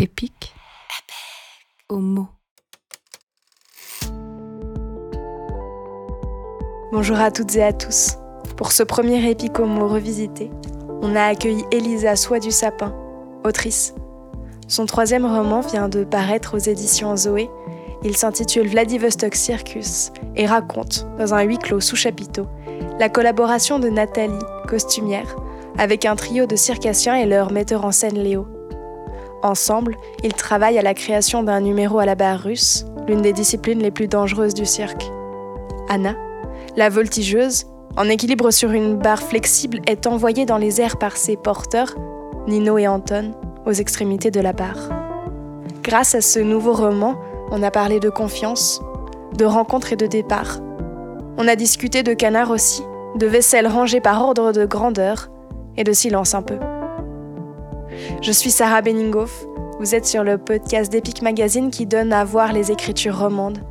Épique. Homo. Bonjour à toutes et à tous. Pour ce premier épique homo revisité, on a accueilli Elisa Soie du Sapin, autrice. Son troisième roman vient de paraître aux éditions Zoé. Il s'intitule Vladivostok Circus et raconte, dans un huis clos sous chapiteau, la collaboration de Nathalie, costumière, avec un trio de circassiens et leur metteur en scène Léo. Ensemble, ils travaillent à la création d'un numéro à la barre russe, l'une des disciplines les plus dangereuses du cirque. Anna, la voltigeuse, en équilibre sur une barre flexible, est envoyée dans les airs par ses porteurs, Nino et Anton, aux extrémités de la barre. Grâce à ce nouveau roman, on a parlé de confiance, de rencontres et de départ. On a discuté de canards aussi, de vaisselle rangée par ordre de grandeur et de silence un peu. Je suis Sarah Benningoff. Vous êtes sur le podcast d'Epic Magazine qui donne à voir les écritures romandes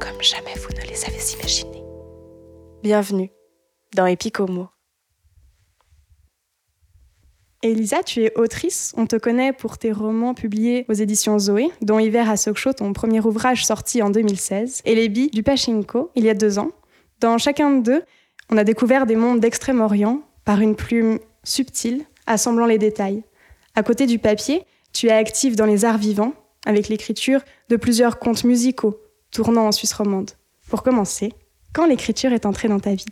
comme jamais vous ne les avez imaginées. Bienvenue dans Epic Homo. Elisa, tu es autrice. On te connaît pour tes romans publiés aux éditions Zoé, dont Hiver à Sokcho, ton premier ouvrage sorti en 2016, et Les Billes du Pachinko, il y a deux ans. Dans chacun d'eux, on a découvert des mondes d'Extrême-Orient par une plume subtile, assemblant les détails. À côté du papier, tu es active dans les arts vivants, avec l'écriture de plusieurs contes musicaux, tournant en Suisse romande. Pour commencer, quand l'écriture est entrée dans ta vie?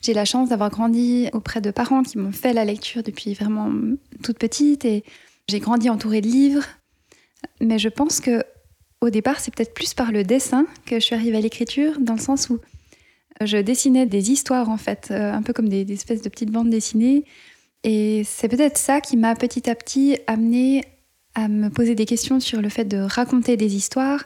J'ai la chance d'avoir grandi auprès de parents qui m'ont fait la lecture depuis vraiment toute petite et j'ai grandi entourée de livres. Mais je pense que au départ, c'est peut-être plus par le dessin que je suis arrivée à l'écriture, dans le sens où je dessinais des histoires en fait, euh, un peu comme des, des espèces de petites bandes dessinées. Et c'est peut-être ça qui m'a petit à petit amené à me poser des questions sur le fait de raconter des histoires.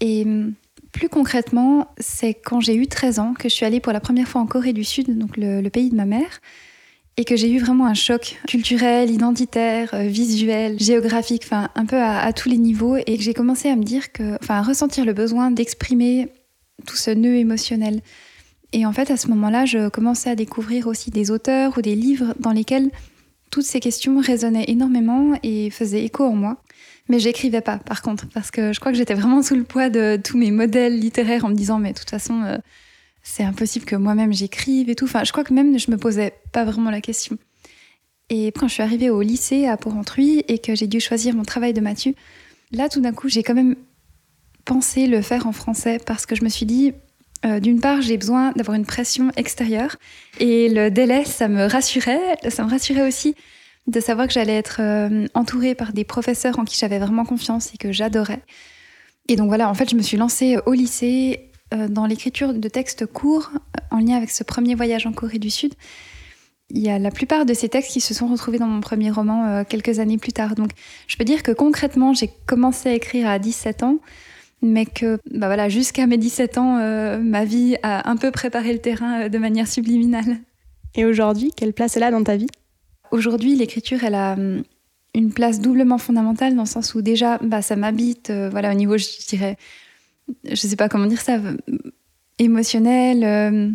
Et hum, plus concrètement, c'est quand j'ai eu 13 ans que je suis allée pour la première fois en Corée du Sud, donc le, pays de ma mère, et que j'ai eu vraiment un choc culturel, identitaire, euh, visuel, géographique, enfin un peu à, à, tous les niveaux, et que j'ai commencé à me dire que, enfin à ressentir le besoin d'exprimer tout ce nœud émotionnel. Et en fait, à ce moment-là, je commençais à découvrir aussi des auteurs ou des livres dans lesquels toutes ces questions résonnaient énormément et faisaient écho en moi. Mais j'écrivais pas, par contre, parce que je crois que j'étais vraiment sous le poids de tous mes modèles littéraires en me disant, mais de toute façon, euh, c'est impossible que moi-même j'écrive et tout. Enfin, je crois que même je me posais pas vraiment la question. Et quand je suis arrivée au lycée à Porrentruy et que j'ai dû choisir mon travail de Mathieu, là, tout d'un coup, j'ai quand même pensé le faire en français parce que je me suis dit, euh, d'une part, j'ai besoin d'avoir une pression extérieure et le délai, ça me rassurait. Ça me rassurait aussi de savoir que j'allais être euh, entourée par des professeurs en qui j'avais vraiment confiance et que j'adorais. Et donc voilà, en fait, je me suis lancée au lycée euh, dans l'écriture de textes courts en lien avec ce premier voyage en Corée du Sud. Il y a la plupart de ces textes qui se sont retrouvés dans mon premier roman quelques années plus tard. Donc je peux dire que concrètement, j'ai commencé à écrire à 17 ans mais que bah voilà, jusqu'à mes 17 ans, euh, ma vie a un peu préparé le terrain euh, de manière subliminale. Et aujourd'hui, quelle place elle a dans ta vie? Aujourd'hui, l'écriture, elle a hum, une place doublement fondamentale dans le sens où déjà, bah, ça m'habite, euh, voilà, au niveau, je dirais, je sais pas comment dire ça, émotionnel, euh,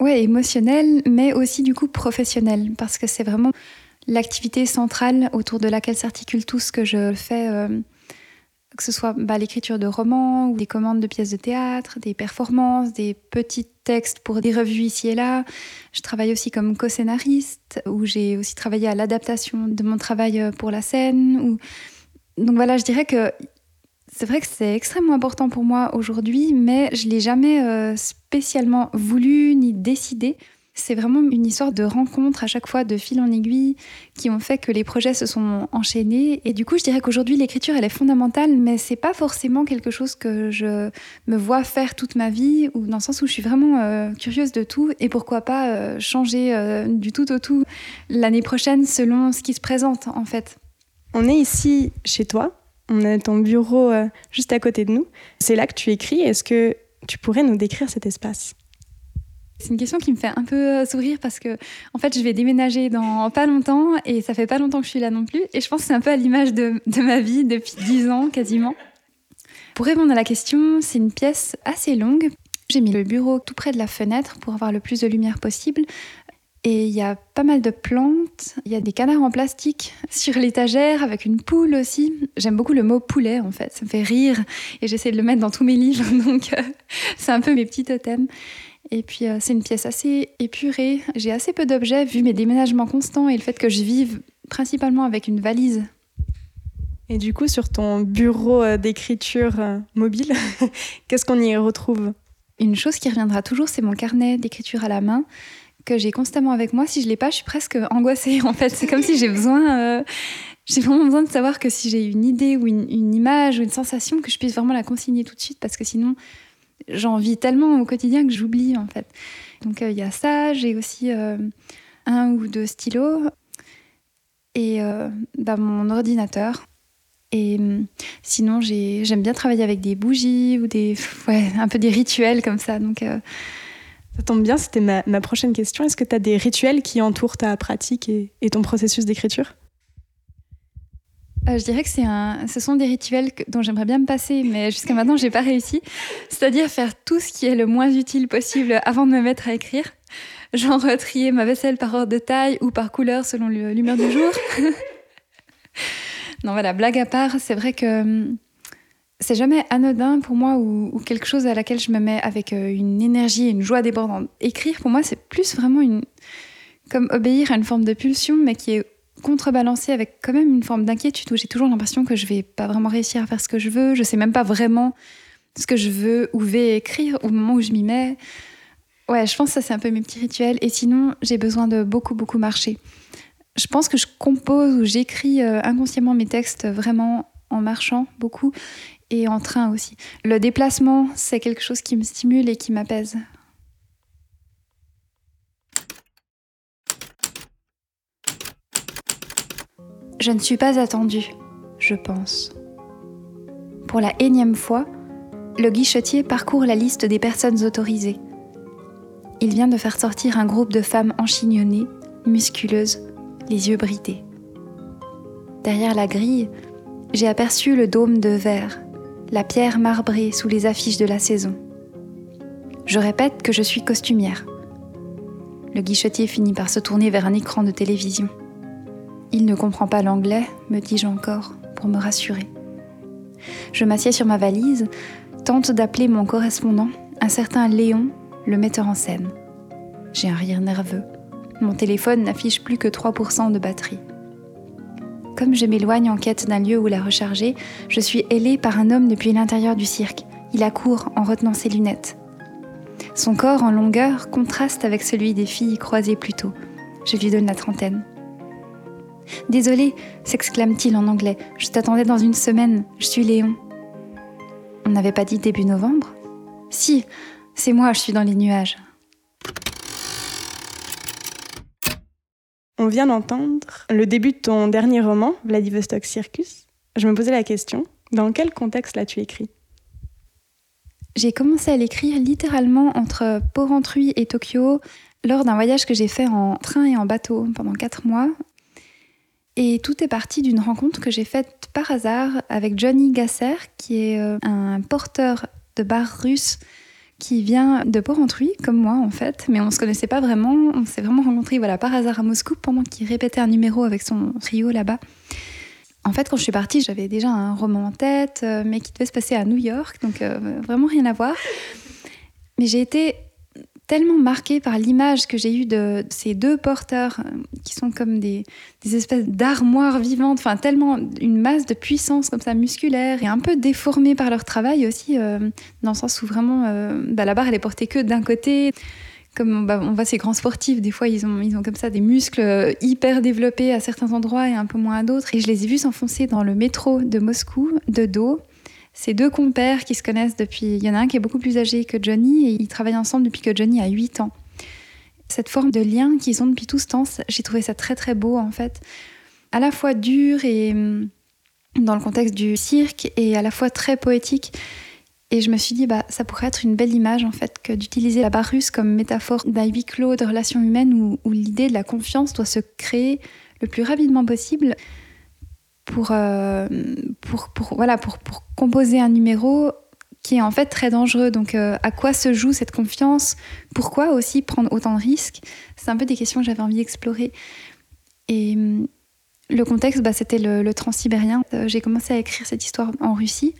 ouais, émotionnel, mais aussi du coup professionnel, parce que c'est vraiment l'activité centrale autour de laquelle s'articule tout ce que je fais. Que ce soit bah, l'écriture de romans ou des commandes de pièces de théâtre, des performances, des petits textes pour des revues ici et là. Je travaille aussi comme co-scénariste, où j'ai aussi travaillé à l'adaptation de mon travail euh, pour la scène. Donc voilà, je dirais que c'est vrai que c'est extrêmement important pour moi aujourd'hui, mais je l'ai jamais euh, spécialement voulu ni décidé. C'est vraiment une histoire de rencontres à chaque fois, de fil en aiguille, qui ont fait que les projets se sont enchaînés. Et du coup, je dirais qu'aujourd'hui, l'écriture, elle est fondamentale, mais c'est pas forcément quelque chose que je me vois faire toute ma vie, ou dans le sens où je suis vraiment euh, curieuse de tout, et pourquoi pas euh, changer euh, du tout au tout l'année prochaine selon ce qui se présente, en fait. On est ici chez toi, on a ton bureau juste à côté de nous. C'est là que tu écris. Est-ce que tu pourrais nous décrire cet espace? C'est une question qui me fait un peu sourire parce que, en fait, je vais déménager dans pas longtemps et ça fait pas longtemps que je suis là non plus. Et je pense que c'est un peu à l'image de, ma vie depuis dix ans quasiment. Pour répondre à la question, c'est une pièce assez longue. J'ai mis le bureau tout près de la fenêtre pour avoir le plus de lumière possible. Et il y a pas mal de plantes, il y a des canards en plastique sur l'étagère avec une poule aussi. J'aime beaucoup le mot poulet en fait, ça me fait rire et j'essaie de le mettre dans tous mes livres, donc euh, c'est un peu mes petits totems. Et puis euh, c'est une pièce assez épurée, j'ai assez peu d'objets vu mes déménagements constants et le fait que je vive principalement avec une valise. Et du coup, sur ton bureau euh, d'écriture mobile, qu'est-ce qu'on y retrouve? Une chose qui reviendra toujours, c'est mon carnet d'écriture à la main que j'ai constamment avec moi. Si je l'ai pas, je suis presque angoissée. En fait, c'est comme si j'ai besoin, euh, j'ai vraiment besoin de savoir que si j'ai une idée ou une, image ou une sensation, que je puisse vraiment la consigner tout de suite, parce que sinon, j'en vis tellement au quotidien que j'oublie en fait. Donc euh, il y a ça. J'ai aussi euh, un ou deux stylos et bah, mon ordinateur. Et hum, sinon, j'aime bien travailler avec des bougies ou des, ouais, un peu des rituels comme ça. Donc ça tombe bien, c'était ma, prochaine question. Est-ce que tu as des rituels qui entourent ta pratique et, ton processus d'écriture? Euh, je dirais que c'est un, ce sont des rituels dont j'aimerais bien me passer, mais jusqu'à maintenant, j'ai pas réussi. C'est-à-dire faire tout ce qui est le moins utile possible avant de me mettre à écrire. Genre trier ma vaisselle par ordre de taille ou par couleur selon l'humeur du jour. non, voilà, blague à part, c'est vrai que hum, c'est jamais anodin pour moi ou, quelque chose à laquelle je me mets avec euh, une énergie et une joie débordante. Écrire, pour moi, c'est plus vraiment une, comme obéir à une forme de pulsion, mais qui est contrebalancée avec quand même une forme d'inquiétude où j'ai toujours l'impression que je vais pas vraiment réussir à faire ce que je veux. Je sais même pas vraiment ce que je veux ou vais écrire au moment où je m'y mets. Ouais, je pense que ça, c'est un peu mes petits rituels. Et sinon, j'ai besoin de beaucoup, beaucoup marcher. Je pense que je compose ou j'écris euh, inconsciemment mes textes vraiment en marchant beaucoup et en train aussi. Le déplacement, c'est quelque chose qui me stimule et qui m'apaise. Je ne suis pas attendue, je pense. Pour la énième fois, le guichetier parcourt la liste des personnes autorisées. Il vient de faire sortir un groupe de femmes enchignonnées, musculeuses, les yeux bridés. Derrière la grille, j'ai aperçu le dôme de verre la pierre marbrée sous les affiches de la saison. Je répète que je suis costumière. Le guichetier finit par se tourner vers un écran de télévision. Il ne comprend pas l'anglais, me dis-je encore, pour me rassurer. Je m'assieds sur ma valise, tente d'appeler mon correspondant, un certain Léon, le metteur en scène. J'ai un rire nerveux. Mon téléphone n'affiche plus que 3% de batterie. Comme je m'éloigne en quête d'un lieu où la recharger, je suis ailée par un homme depuis l'intérieur du cirque. Il accourt en retenant ses lunettes. Son corps en longueur contraste avec celui des filles croisées plus tôt. Je lui donne la trentaine. Désolé, s'exclame-t-il en anglais. Je t'attendais dans une semaine. Je suis Léon. On n'avait pas dit début novembre? Si, c'est moi, je suis dans les nuages. On vient d'entendre le début de ton dernier roman, Vladivostok Circus. Je me posais la question, dans quel contexte l'as-tu écrit? J'ai commencé à l'écrire littéralement entre Porrentruy et Tokyo lors d'un voyage que j'ai fait en train et en bateau pendant quatre mois. Et tout est parti d'une rencontre que j'ai faite par hasard avec Johnny Gasser, qui est euh, un porteur de bar russe qui vient de Porrentruy, comme moi en fait, mais on se connaissait pas vraiment. On s'est vraiment rencontrés voilà, par hasard à Moscou pendant qu'il répétait un numéro avec son trio là-bas. En fait, quand je suis partie, j'avais déjà un roman en tête, euh, mais qui devait se passer à New York, donc euh, vraiment rien à voir. Mais j'ai été tellement marquée par l'image que j'ai eue de ces deux porteurs euh, qui sont comme des, espèces d'armoires vivantes, enfin tellement une masse de puissance comme ça musculaire et un peu déformée par leur travail aussi, euh, dans le sens où vraiment euh, bah, la barre elle est portée que d'un côté. Comme bah, on voit ces grands sportifs, des fois ils ont, ils ont comme ça des muscles hyper développés à certains endroits et un peu moins à d'autres. Et je les ai vus s'enfoncer dans le métro de Moscou de dos c'est deux compères qui se connaissent depuis. Il y en a un qui est beaucoup plus âgé que Johnny et ils travaillent ensemble depuis que Johnny a 8 ans. Cette forme de lien qu'ils ont depuis tout ce temps, j'ai trouvé ça très très beau en fait. À la fois dur et hum, dans le contexte du cirque et à la fois très poétique. Et je me suis dit, bah, ça pourrait être une belle image en fait que d'utiliser la barre russe comme métaphore d'un huis clos de relations humaines où l'idée de la confiance doit se créer le plus rapidement possible pour, euh, pour, pour, voilà, pour, pour composer un numéro qui est en fait très dangereux. Donc, euh, à quoi se joue cette confiance? Pourquoi aussi prendre autant de risques? C'est un peu des questions que j'avais envie d'explorer. Et hum, le contexte, bah, c'était le, transsibérien. Euh, j'ai commencé à écrire cette histoire en Russie.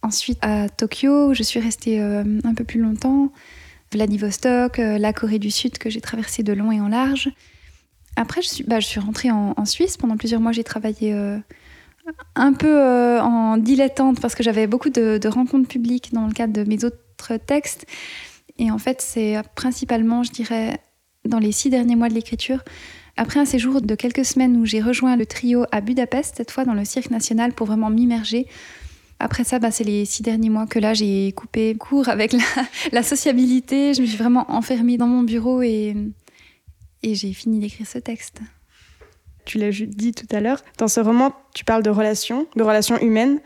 Ensuite, à Tokyo, je suis restée un peu plus longtemps. Vladivostok, la Corée du Sud, que j'ai traversée de long et en large. Après, je suis, bah, rentrée en, Suisse. Pendant plusieurs mois, j'ai travaillé un peu euh, en dilettante parce que j'avais beaucoup de, rencontres publiques dans le cadre de mes autres textes. Et en fait, c'est principalement, je dirais, dans les six derniers mois de l'écriture, après un séjour de quelques semaines où j'ai rejoint le trio à Budapest, cette fois dans le Cirque National, pour vraiment m'immerger. Après ça, bah, c'est les six derniers mois que là, j'ai coupé court avec la, sociabilité. Je me suis vraiment enfermée dans mon bureau et j'ai fini d'écrire ce texte tu l'as dit tout à l'heure. Dans ce roman, tu parles de relations, de relations humaines.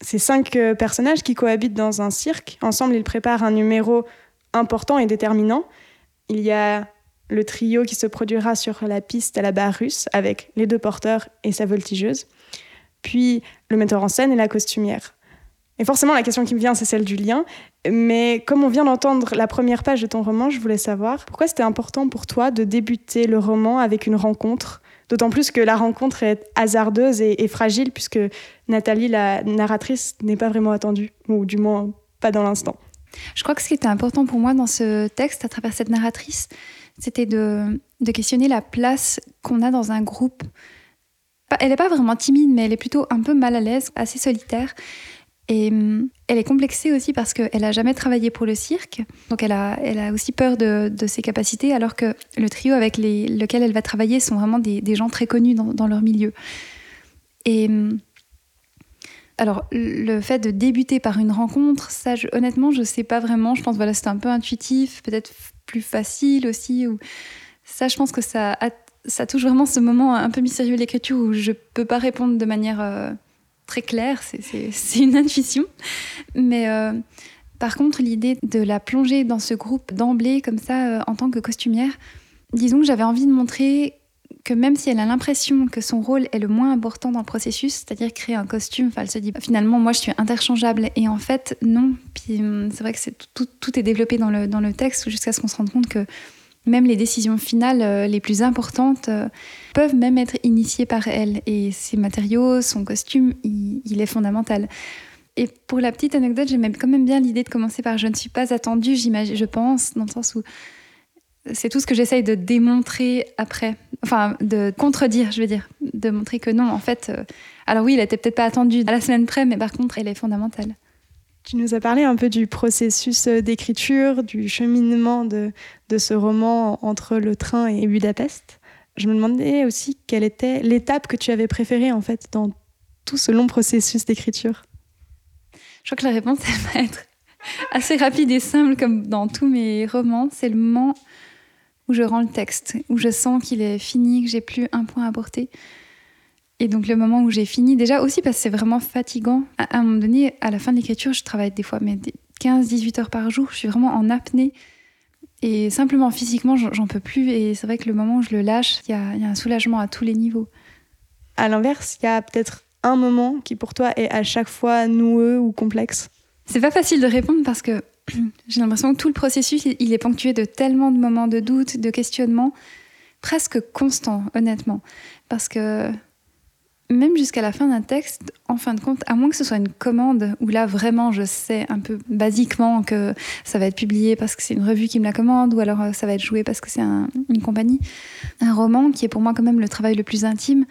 C'est cinq euh, personnages qui cohabitent dans un cirque. Ensemble, ils préparent un numéro important et déterminant. Il y a le trio qui se produira sur la piste à la barre russe avec les deux porteurs et sa voltigeuse. Puis le metteur en scène et la costumière. Et forcément, la question qui me vient, c'est celle du lien. Mais comme on vient d'entendre la première page de ton roman, je voulais savoir pourquoi c'était important pour toi de débuter le roman avec une rencontre D'autant plus que la rencontre est hasardeuse et, fragile, puisque Nathalie, la narratrice, n'est pas vraiment attendue, ou du moins pas dans l'instant. Je crois que ce qui était important pour moi dans ce texte, à travers cette narratrice, c'était de, questionner la place qu'on a dans un groupe. Elle n'est pas vraiment timide, mais elle est plutôt un peu mal à l'aise, assez solitaire. Et hum, elle est complexée aussi parce qu'elle n'a jamais travaillé pour le cirque. Donc elle a, aussi peur de, ses capacités, alors que le trio avec lequel elle va travailler sont vraiment des, gens très connus dans, leur milieu. Et hum, alors, le fait de débuter par une rencontre, ça, honnêtement, je ne sais pas vraiment. Je pense voilà, c'est un peu intuitif, peut-être plus facile aussi. Ça, je pense que ça, ça touche vraiment ce moment un peu mystérieux de l'écriture où je ne peux pas répondre de manière... Euh, très clair, c'est une intuition. Mais euh, par contre, l'idée de la plonger dans ce groupe d'emblée, comme ça, euh, en tant que costumière, disons que j'avais envie de montrer que même si elle a l'impression que son rôle est le moins important dans le processus, c'est-à-dire créer un costume, elle se dit finalement moi je suis interchangeable et en fait non. Puis hum, c'est vrai que tout, tout, est développé dans le, dans le texte jusqu'à ce qu'on se rende compte que même les décisions finales euh, les plus importantes euh, peuvent même être initiées par elle. Et ses matériaux, son costume, il, est fondamental. Et pour la petite anecdote, j'aime quand même bien l'idée de commencer par je ne suis pas attendue, j'imagine, je pense, dans le sens où c'est tout ce que j'essaye de démontrer après, enfin de contredire, je veux dire, de montrer que non, en fait, euh, alors oui, il était peut-être pas attendu à la semaine près, mais par contre, elle est fondamentale. Tu nous as parlé un peu du processus euh, d'écriture, du cheminement de, de ce roman entre le train et Budapest. Je me demandais aussi quelle était l'étape que tu avais préférée en fait dans tout ce long processus d'écriture. Je crois que la réponse va être assez rapide et simple comme dans tous mes romans. C'est le moment où je rends le texte, où je sens qu'il est fini, que j'ai plus un point à porter. Et donc le moment où j'ai fini, déjà aussi parce que c'est vraiment fatigant. À un moment donné, à la fin de l'écriture, je travaille des fois mais 15-18 heures par jour. Je suis vraiment en apnée. Et simplement physiquement, j'en peux plus. Et c'est vrai que le moment où je le lâche, il y, a, un soulagement à tous les niveaux. À l'inverse, il y a peut-être un moment qui pour toi est à chaque fois noueux ou complexe? C'est pas facile de répondre parce que j'ai l'impression que tout le processus, il est ponctué de tellement de moments de doute, de questionnement, presque constant, honnêtement. Parce que même jusqu'à la fin d'un texte, en fin de compte, à moins que ce soit une commande où là vraiment je sais un peu basiquement que ça va être publié parce que c'est une revue qui me la commande ou alors euh, ça va être joué parce que c'est une compagnie, un roman qui est pour moi quand même le travail le plus intime.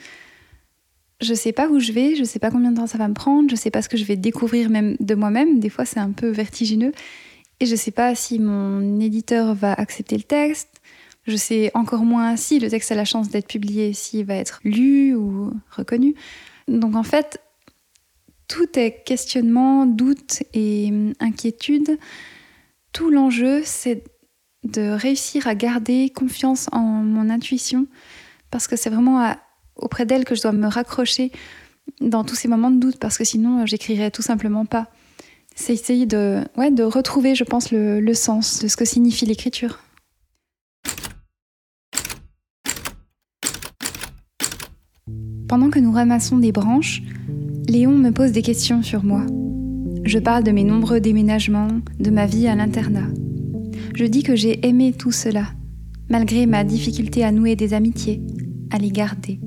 Je sais pas où je vais, je sais pas combien de temps ça va me prendre, je sais pas ce que je vais découvrir même de moi-même. Des fois c'est un peu vertigineux et je sais pas si mon éditeur va accepter le texte je sais encore moins si le texte a la chance d'être publié, s'il va être lu ou reconnu. Donc en fait, tout est questionnement, doute et hum, inquiétude. Tout l'enjeu, c'est de réussir à garder confiance en mon intuition, parce que c'est vraiment auprès d'elle que je dois me raccrocher dans tous ces moments de doute, parce que sinon, j'écrirais tout simplement pas. C'est essayer de, ouais, de retrouver, je pense, le sens de ce que signifie l'écriture. Pendant que nous ramassons des branches, Léon me pose des questions sur moi. Je parle de mes nombreux déménagements, de ma vie à l'internat. Je dis que j'ai aimé tout cela, malgré ma difficulté à nouer des amitiés, à les garder.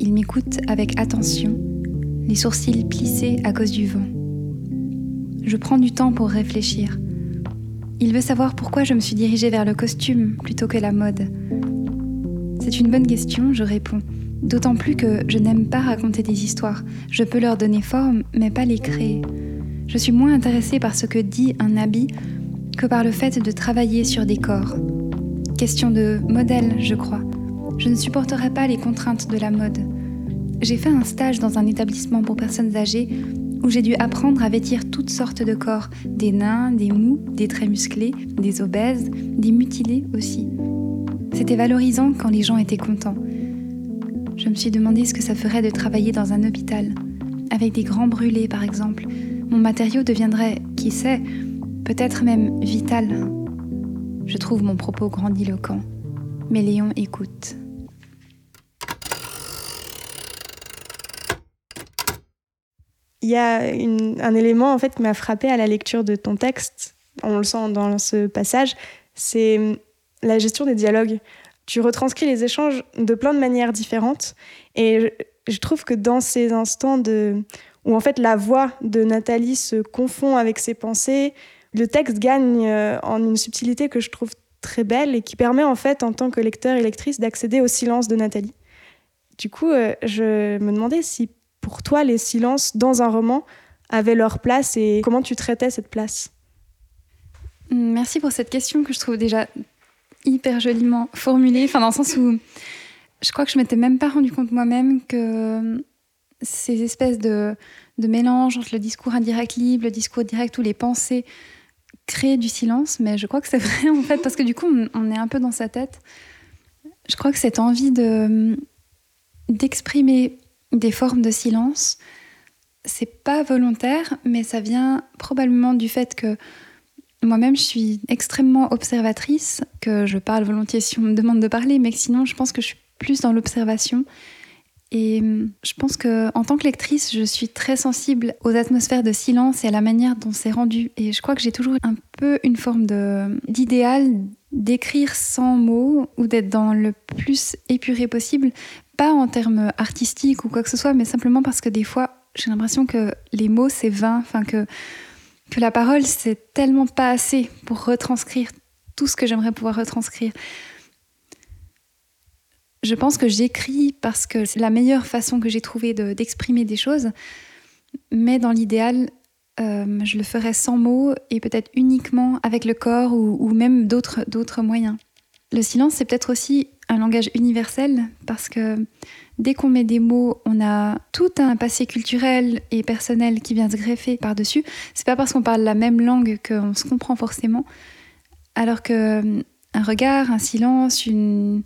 Il m'écoute avec attention, les sourcils plissés à cause du vent. Je prends du temps pour réfléchir. Il veut savoir pourquoi je me suis dirigée vers le costume plutôt que la mode. C'est une bonne question, je réponds. D'autant plus que je n'aime pas raconter des histoires. Je peux leur donner forme, mais pas les créer. Je suis moins intéressée par ce que dit un habit que par le fait de travailler sur des corps. Question de modèle, je crois. Je ne supporterai pas les contraintes de la mode. J'ai fait un stage dans un établissement pour personnes âgées où j'ai dû apprendre à vêtir toutes sortes de corps, des nains, des mous, des très musclés, des obèses, des mutilés aussi. C'était valorisant quand les gens étaient contents. Je me suis demandé ce que ça ferait de travailler dans un hôpital, avec des grands brûlés par exemple. Mon matériau deviendrait, qui sait, peut-être même vital. Je trouve mon propos grandiloquent, mais Léon écoute. Il y a un élément en fait qui m'a frappé à la lecture de ton texte, on le sent dans ce passage, c'est la gestion des dialogues. Tu retranscris les échanges de plein de manières différentes et je, trouve que dans ces instants de, où en fait la voix de Nathalie se confond avec ses pensées, le texte gagne euh, en une subtilité que je trouve très belle et qui permet en fait en tant que lecteur et lectrice d'accéder au silence de Nathalie. Du coup, euh, je me demandais si pour toi les silences dans un roman avaient leur place et comment tu traitais cette place? Merci pour cette question que je trouve déjà hyper joliment formulée, enfin dans le sens où je crois que je m'étais même pas rendu compte moi-même que ces espèces de, de mélange entre le discours indirect libre, le discours direct ou les pensées créent du silence, mais je crois que c'est vrai en fait, parce que du coup on est un peu dans sa tête. Je crois que cette envie de d'exprimer des formes de silence, c'est pas volontaire, mais ça vient probablement du fait que moi-même, je suis extrêmement observatrice, que je parle volontiers si on me demande de parler, mais sinon, je pense que je suis plus dans l'observation. Et hum, je pense que en tant que lectrice, je suis très sensible aux atmosphères de silence et à la manière dont c'est rendu. Et je crois que j'ai toujours un peu une forme d'idéal d'écrire sans mots ou d'être dans le plus épuré possible, pas en termes artistiques ou quoi que ce soit, mais simplement parce que des fois, j'ai l'impression que les mots c'est vain, enfin que que la parole, c'est tellement pas assez pour retranscrire tout ce que j'aimerais pouvoir retranscrire. Je pense que j'écris parce que c'est la meilleure façon que j'ai trouvé d'exprimer des choses, mais dans l'idéal, euh, je le ferais sans mots et peut-être uniquement avec le corps ou même d'autres moyens. Le silence, c'est peut-être aussi un langage universel parce que dès qu'on met des mots, on a tout un passé culturel et personnel qui vient se greffer par-dessus. C'est pas parce qu'on parle la même langue qu'on se comprend forcément. Alors que euh, un regard, un silence, une,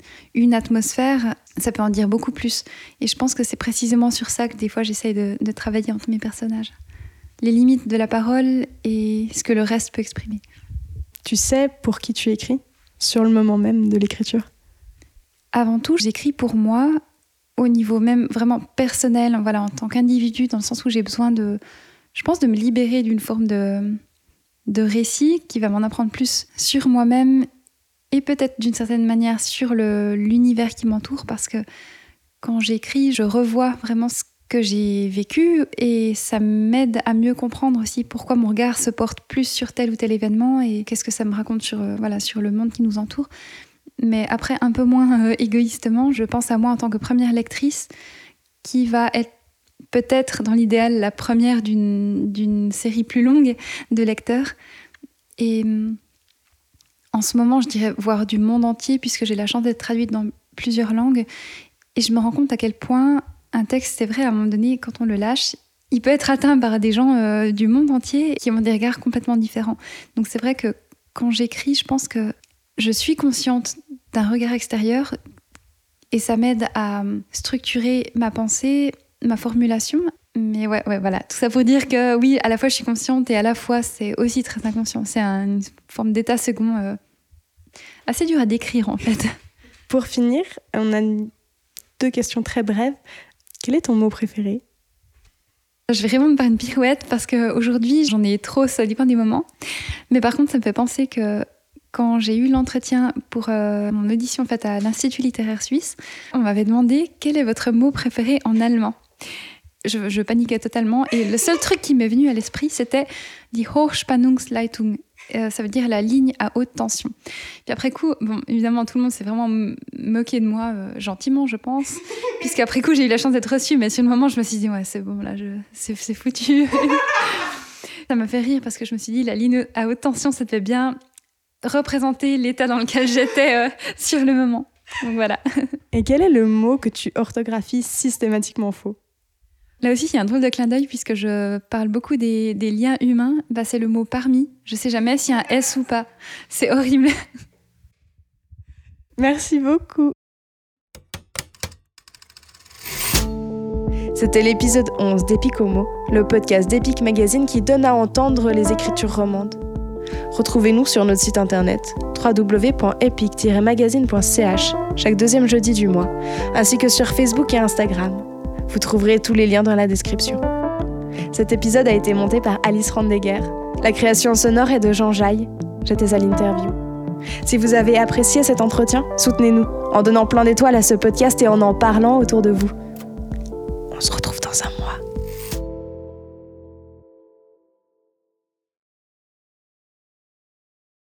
atmosphère, ça peut en dire beaucoup plus. Et je pense que c'est précisément sur ça que des fois j'essaye de, de travailler entre mes personnages. Les limites de la parole et ce que le reste peut exprimer. Tu sais pour qui tu écris? Sur le moment même de l'écriture. Avant tout, j'écris pour moi au niveau même vraiment personnel, voilà, en tant qu'individu, dans le sens où j'ai besoin de, je pense, de me libérer d'une forme de, de récit qui va m'en apprendre plus sur moi-même et peut-être d'une certaine manière sur l'univers qui m'entoure, parce que quand j'écris, je revois vraiment ce que j'ai vécu et ça m'aide à mieux comprendre aussi pourquoi mon regard se porte plus sur tel ou tel événement et qu'est-ce que ça me raconte sur, euh, voilà, sur le monde qui nous entoure. Mais après, un peu moins euh, égoïstement, je pense à moi en tant que première lectrice qui va être peut-être dans l'idéal la première d'une série plus longue de lecteurs. Et mm, en ce moment, je dirais voir du monde entier puisque j'ai la chance d'être traduite dans plusieurs langues. Et je me rends compte à quel point un texte, c'est vrai, à un moment donné, quand on le lâche, il peut être atteint par des gens euh, du monde entier qui ont des regards complètement différents. Donc c'est vrai que quand j'écris, je pense que je suis consciente d'un regard extérieur et ça m'aide à structurer ma pensée, ma formulation. Mais ouais, ouais, voilà. Tout ça pour dire que oui, à la fois je suis consciente et à la fois c'est aussi très inconscient. C'est une forme d'état second euh, assez dur à décrire en fait. Pour finir, on a deux questions très brèves. Quel est ton mot préféré? Je vais vraiment me faire une pirouette parce qu'aujourd'hui, j'en ai trop, ça dépend des moments. Mais par contre, ça me fait penser que quand j'ai eu l'entretien pour euh, mon audition faite à l'Institut littéraire suisse, on m'avait demandé quel est votre mot préféré en allemand. Je, je paniquais totalement et le seul truc qui m'est venu à l'esprit, c'était die Hochspannungsleitung. Euh, ça veut dire la ligne à haute tension. Puis après coup, bon, évidemment, tout le monde s'est vraiment moqué de moi, euh, gentiment, je pense, puisqu'après coup, j'ai eu la chance d'être reçue, mais sur le moment, je me suis dit, ouais, c'est bon, là, c'est foutu. ça m'a fait rire parce que je me suis dit, la ligne à haute tension, ça fait bien représenter l'état dans lequel j'étais euh, sur le moment. Donc voilà. Et quel est le mot que tu orthographies systématiquement faux? Là aussi, il y a un drôle de clin d'œil puisque je parle beaucoup des, liens humains. Bah, c'est le mot parmi. Je sais jamais s'il y a un S ou pas. C'est horrible. Merci beaucoup. C'était l'épisode 11 d'Epicomo, le podcast d'Epic Magazine qui donne à entendre les écritures romandes. Retrouvez-nous sur notre site internet www.epic-magazine.ch chaque deuxième jeudi du mois, ainsi que sur Facebook et Instagram. Vous trouverez tous les liens dans la description. Cet épisode a été monté par Alice Randegger. La création sonore est de Jean Jaille. J'étais à l'interview. Si vous avez apprécié cet entretien, soutenez-nous en donnant plein d'étoiles à ce podcast et en en parlant autour de vous.